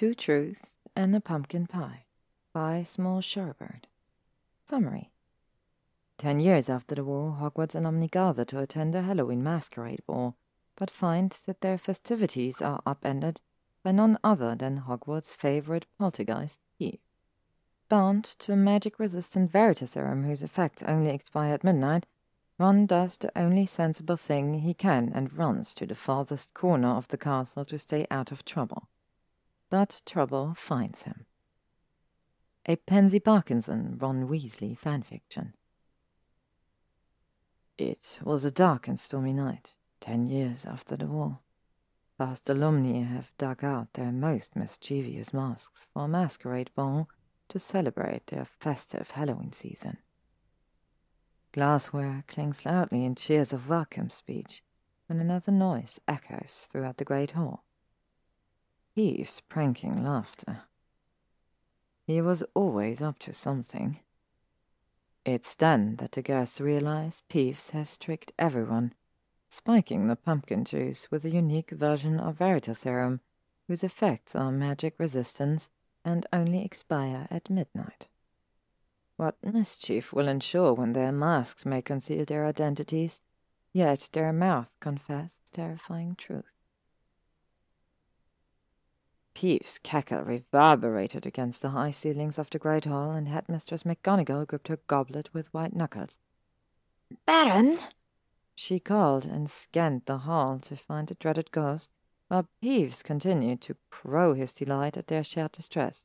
Two Truths and a Pumpkin Pie by Small Sherbert. Summary Ten years after the war, Hogwarts alumni gather to attend a Halloween masquerade ball, but find that their festivities are upended by none other than Hogwarts' favorite poltergeist, Peeves. Bound to a magic-resistant Veritaserum whose effects only expire at midnight, Ron does the only sensible thing he can and runs to the farthest corner of the castle to stay out of trouble but trouble finds him. A Pansy Parkinson Ron Weasley fanfiction. It was a dark and stormy night, ten years after the war. Past alumni have dug out their most mischievous masks for a masquerade ball to celebrate their festive Halloween season. Glassware clings loudly in cheers of welcome speech when another noise echoes throughout the great hall. Peeves' pranking laughter. He was always up to something. It's then that the guests realize Peeves has tricked everyone, spiking the pumpkin juice with a unique version of Veritaserum, whose effects are magic resistance and only expire at midnight. What mischief will ensure when their masks may conceal their identities, yet their mouth confess terrifying truth? Peeves' cackle reverberated against the high ceilings of the great hall, and Headmistress McGonagall gripped her goblet with white knuckles. Baron! She called and scanned the hall to find the dreaded ghost, while Peeves continued to crow his delight at their shared distress.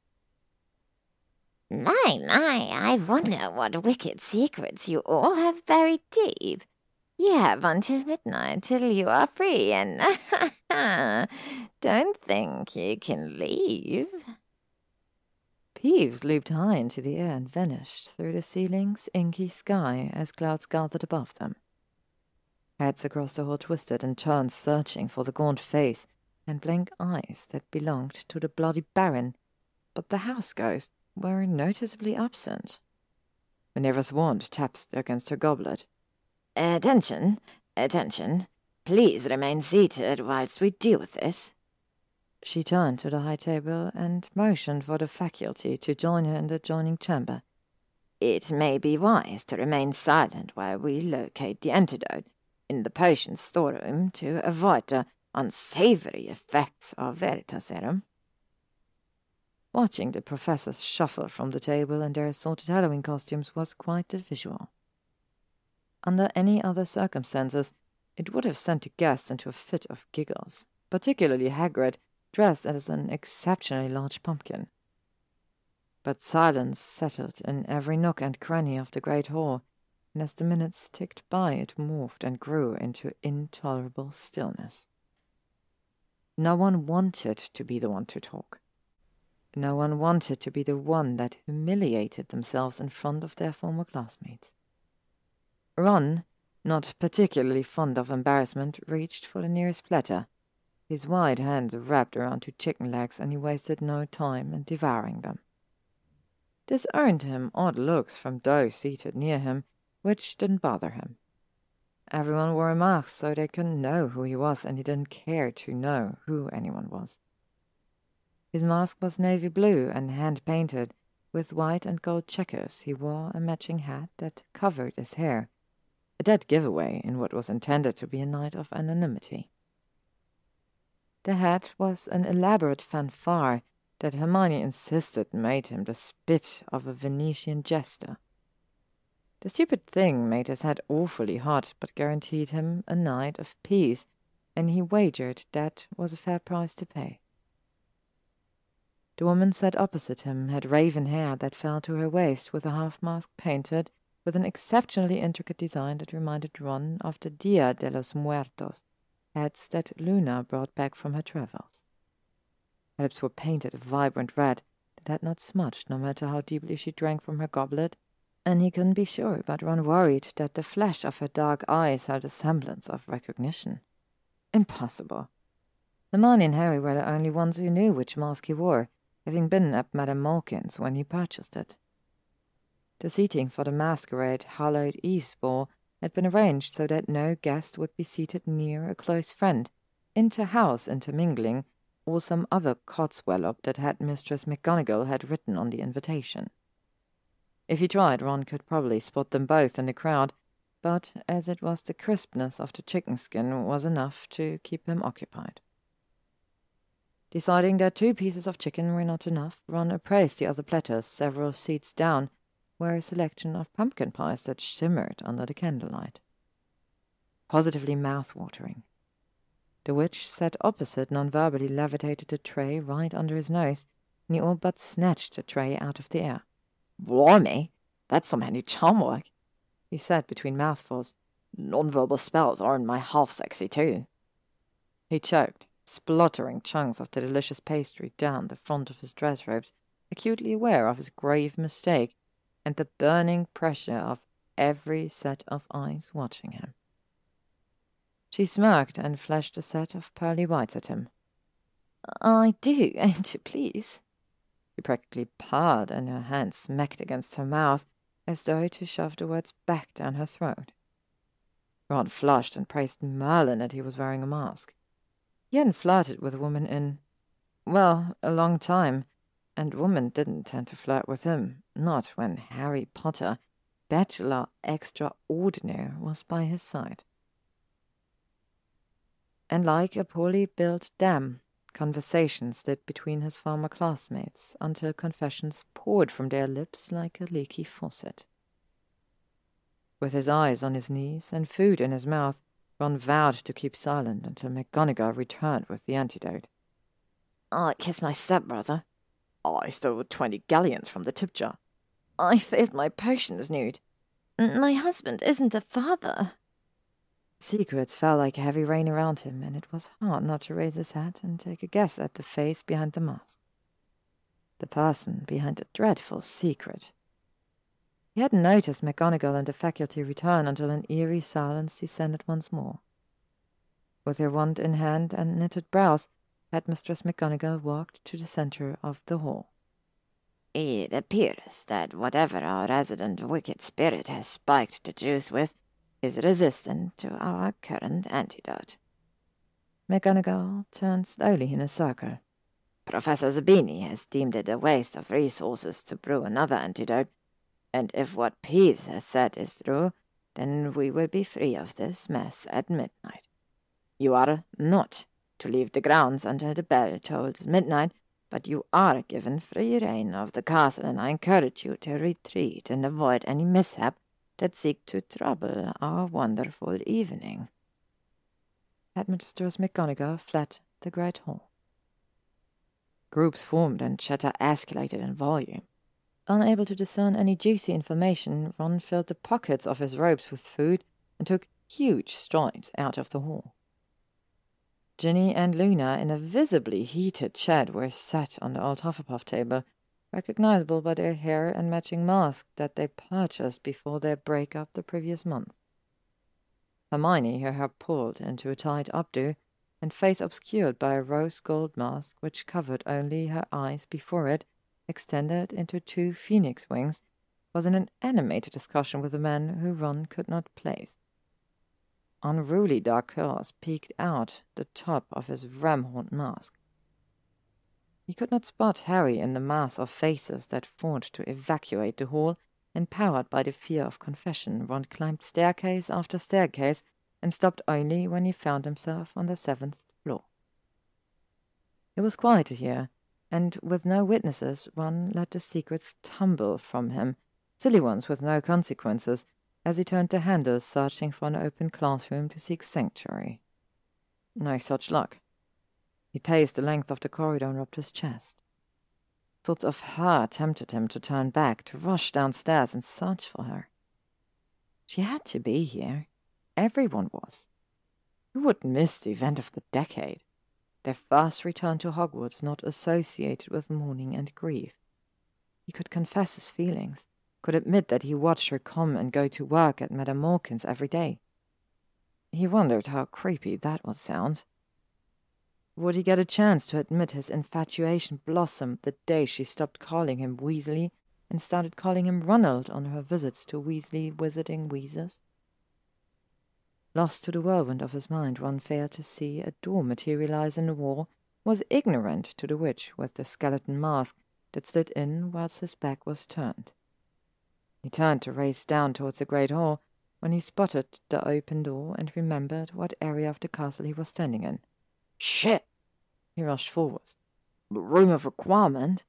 My, my, I wonder what wicked secrets you all have buried deep. You have until midnight till you are free, and don't think you can leave. Peeves leaped high into the air and vanished through the ceiling's inky sky as clouds gathered above them. Heads across the hall twisted and turned, searching for the gaunt face and blank eyes that belonged to the bloody Baron, but the house ghosts were noticeably absent. Minerva's wand tapped against her goblet, Attention, attention. Please remain seated whilst we deal with this. She turned to the high table and motioned for the faculty to join her in the adjoining chamber. It may be wise to remain silent while we locate the antidote in the potion storeroom to avoid the unsavory effects of Veritaserum. Watching the professors shuffle from the table in their assorted Halloween costumes was quite a visual. Under any other circumstances, it would have sent the guests into a fit of giggles, particularly Hagrid, dressed as an exceptionally large pumpkin. But silence settled in every nook and cranny of the great hall, and as the minutes ticked by, it morphed and grew into intolerable stillness. No one wanted to be the one to talk. No one wanted to be the one that humiliated themselves in front of their former classmates. Ron, not particularly fond of embarrassment, reached for the nearest platter. His wide hands wrapped around two chicken legs, and he wasted no time in devouring them. This earned him odd looks from those seated near him, which didn't bother him. Everyone wore a mask so they couldn't know who he was, and he didn't care to know who anyone was. His mask was navy blue and hand painted, with white and gold checkers. He wore a matching hat that covered his hair, a dead giveaway in what was intended to be a night of anonymity. The hat was an elaborate fanfare that Hermione insisted made him the spit of a Venetian jester. The stupid thing made his head awfully hot, but guaranteed him a night of peace, and he wagered that was a fair price to pay. The woman sat opposite him had raven hair that fell to her waist, with a half mask painted with an exceptionally intricate design that reminded Ron of the Dia de los Muertos hats that Luna brought back from her travels. Her lips were painted a vibrant red that had not smudged no matter how deeply she drank from her goblet, and he couldn't be sure, but Ron worried that the flash of her dark eyes held a semblance of recognition. Impossible. The Hermione and Harry were the only ones who knew which mask he wore, having been at Madame Malkin's when he purchased it. The seating for the masquerade Hallowed Eve's ball had been arranged so that no guest would be seated near a close friend, inter-house intermingling or some other Codswallop that Headmistress McGonagall had written on the invitation. If he tried, Ron could probably spot them both in the crowd, but as it was the crispness of the chicken skin was enough to keep him occupied. Deciding that two pieces of chicken were not enough, Ron appraised the other platters several seats down, where a selection of pumpkin pies that shimmered under the candlelight. Positively mouth-watering. The witch sat opposite non-verbally levitated the tray right under his nose, and he all but snatched the tray out of the air. Blimey, that's some handy charm work, he said between mouthfuls. Non-verbal spells aren't my half-sexy too. He choked, spluttering chunks of the delicious pastry down the front of his dress robes, acutely aware of his grave mistake and the burning pressure of every set of eyes watching him. She smirked and flashed a set of pearly whites at him. I do aim to please. She practically purred, and her hand smacked against her mouth, as though to shove the words back down her throat. Ron flushed and praised Merlin that he was wearing a mask. He hadn't flirted with a woman in, well, a long time, and women didn't tend to flirt with him, not when Harry Potter, bachelor extraordinaire, was by his side and like a poorly built dam, conversation slid between his former classmates until confessions poured from their lips like a leaky faucet. With his eyes on his knees and food in his mouth, Ron vowed to keep silent until McGonagall returned with the antidote. Oh, I kissed my stepbrother. I stole twenty galleons from the tip jar. I failed my potions NEWT. My husband isn't a father. Secrets fell like heavy rain around him, and it was hard not to raise his hat and take a guess at the face behind the mask. The person behind the dreadful secret. He hadn't noticed McGonagall and the faculty return until an eerie silence descended once more. With her wand in hand and knitted brows, Headmistress McGonagall walked to the centre of the hall. It appears that whatever our resident wicked spirit has spiked the juice with is resistant to our current antidote. McGonagall turned slowly in a circle. Professor Zabini has deemed it a waste of resources to brew another antidote, and if what Peeves has said is true, then we will be free of this mess at midnight. You are not to leave the grounds until the bell tolls midnight, but you are given free rein of the castle, and I encourage you to retreat and avoid any mishap that seek to trouble our wonderful evening. Headmistress McGonagall fled the great hall. Groups formed and chatter escalated in volume. Unable to discern any juicy information, Ron filled the pockets of his robes with food and took huge strides out of the hall. Ginny and Luna, in a visibly heated chat, were sat on the old Hufflepuff table, recognizable by their hair and matching mask that they purchased before their breakup the previous month. Hermione, her hair pulled into a tight updo, and face obscured by a rose gold mask which covered only her eyes before it, extended into two phoenix wings, was in an animated discussion with a man who Ron could not place. Unruly dark curls peeked out the top of his ram-horn mask. He could not spot Harry in the mass of faces that formed to evacuate the hall, empowered by the fear of confession, Ron climbed staircase after staircase and stopped only when he found himself on the seventh floor. It was quieter here, and with no witnesses, Ron let the secrets tumble from him, silly ones with no consequences, as he turned the handle, searching for an open classroom to seek sanctuary. No such luck. He paced the length of the corridor and rubbed his chest. Thoughts of her tempted him to turn back, to rush downstairs and search for her. She had to be here. Everyone was. Who would miss the event of the decade? Their first return to Hogwarts not associated with mourning and grief. He could confess his feelings, could admit that he watched her come and go to work at Madame Malkin's every day. He wondered how creepy that would sound. Would he get a chance to admit his infatuation blossomed the day she stopped calling him Weasley and started calling him Ronald on her visits to Weasley Wizarding Wheezers? Lost to the whirlwind of his mind, Ron failed to see a door materialize in the wall was ignorant to the witch with the skeleton mask that slid in whilst his back was turned. He turned to race down towards the great hall when he spotted the open door and remembered what area of the castle he was standing in. Shit! He rushed forwards. The room of requirement?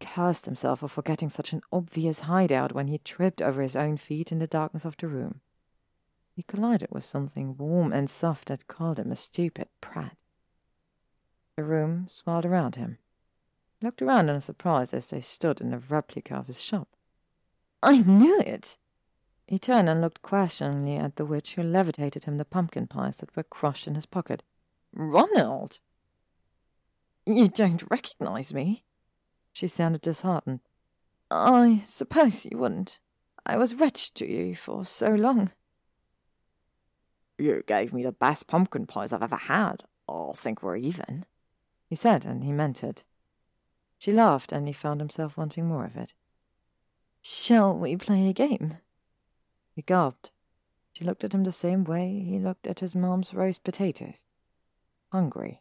Cursed himself for forgetting such an obvious hideout when he tripped over his own feet in the darkness of the room. He collided with something warm and soft that called him a stupid prat. The room swirled around him. Looked around in surprise as they stood in a replica of his shop. I knew it! He turned and looked questioningly at the witch who levitated him the pumpkin pies that were crushed in his pocket. Ronald! You don't recognize me? She sounded disheartened. I suppose you wouldn't. I was wretched to you for so long. You gave me the best pumpkin pies I've ever had. I'll think we're even he said, and he meant it. She laughed, and he found himself wanting more of it. Shall we play a game? He gulped. She looked at him the same way he looked at his mom's roast potatoes. Hungry.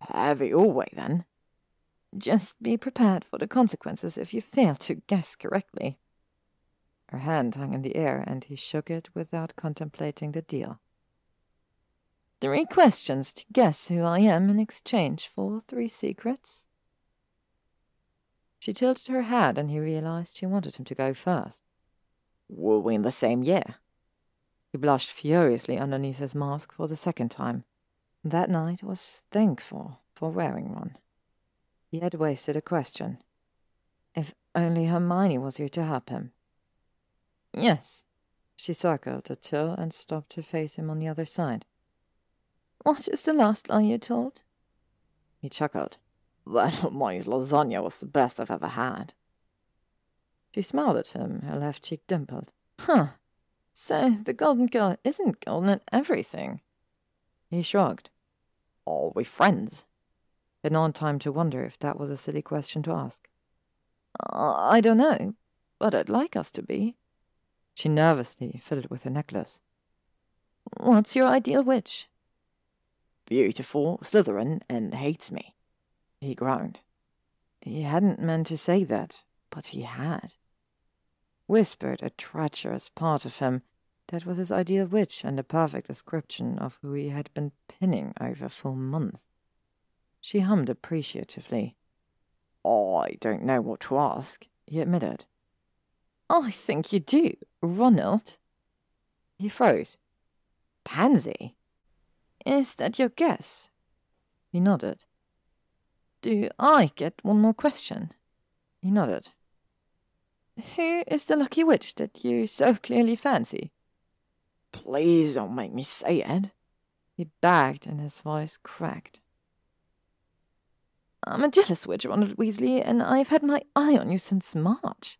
Have your way, then. Just be prepared for the consequences if you fail to guess correctly. Her hand hung in the air, and he shook it without contemplating the deal. Three questions to guess who I am in exchange for three secrets. She tilted her head, and he realized she wanted him to go first. Were we in the same year? He blushed furiously underneath his mask for the second time. That night was thankful for wearing one. He had wasted a question. If only Hermione was here to help him. Yes. She circled the till and stopped to face him on the other side. What is the last lie you told? He chuckled. That Hermione's lasagna was the best I've ever had. She smiled at him, her left cheek dimpled. Huh. So the golden girl isn't golden at everything. He shrugged. Are we friends? Had time to wonder if that was a silly question to ask. Uh, I don't know, but I'd like us to be. She nervously fiddled with her necklace. What's your ideal witch? beautiful Slytherin and hates me. He groaned. He hadn't meant to say that, but he had. Whispered a treacherous part of him that was his ideal witch and a perfect description of who he had been pinning over for months. She hummed appreciatively. I don't know what to ask, he admitted. I think you do, Ronald. He froze. Pansy? Is that your guess? He nodded. Do I get one more question? He nodded. Who is the lucky witch that you so clearly fancy? Please don't make me say it. He begged, and his voice cracked. I'm a jealous witch, Ronald Weasley, and I've had my eye on you since March.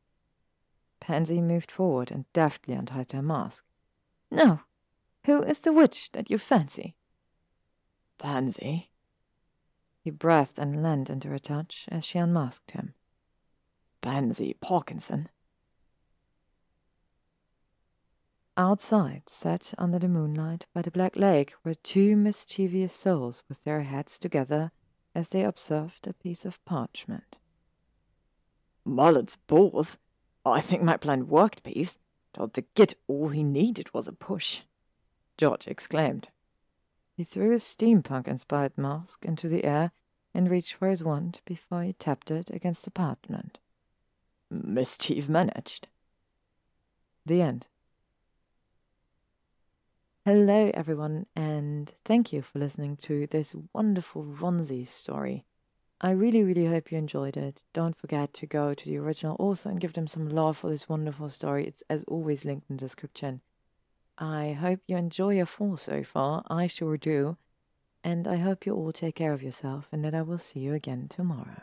Pansy moved forward and deftly untied her mask. Now, who is the witch that you fancy? Pansy. He breathed and leaned into her touch as she unmasked him. Pansy Parkinson. Outside, set under the moonlight by the Black Lake, were two mischievous souls with their heads together as they observed a piece of parchment. Merlin's balls. I think my plan worked, Peeves. Told the git all he needed was a push. George exclaimed. He threw his steampunk inspired mask into the air and reached for his wand before he tapped it against the parchment. Mischief managed. The end. Hello, everyone, and thank you for listening to this wonderful Ronsy story. I really, really hope you enjoyed it. Don't forget to go to the original author and give them some love for this wonderful story. It's, as always, linked in the description. I hope you enjoy your fall so far. I sure do. And I hope you all take care of yourself and that I will see you again tomorrow.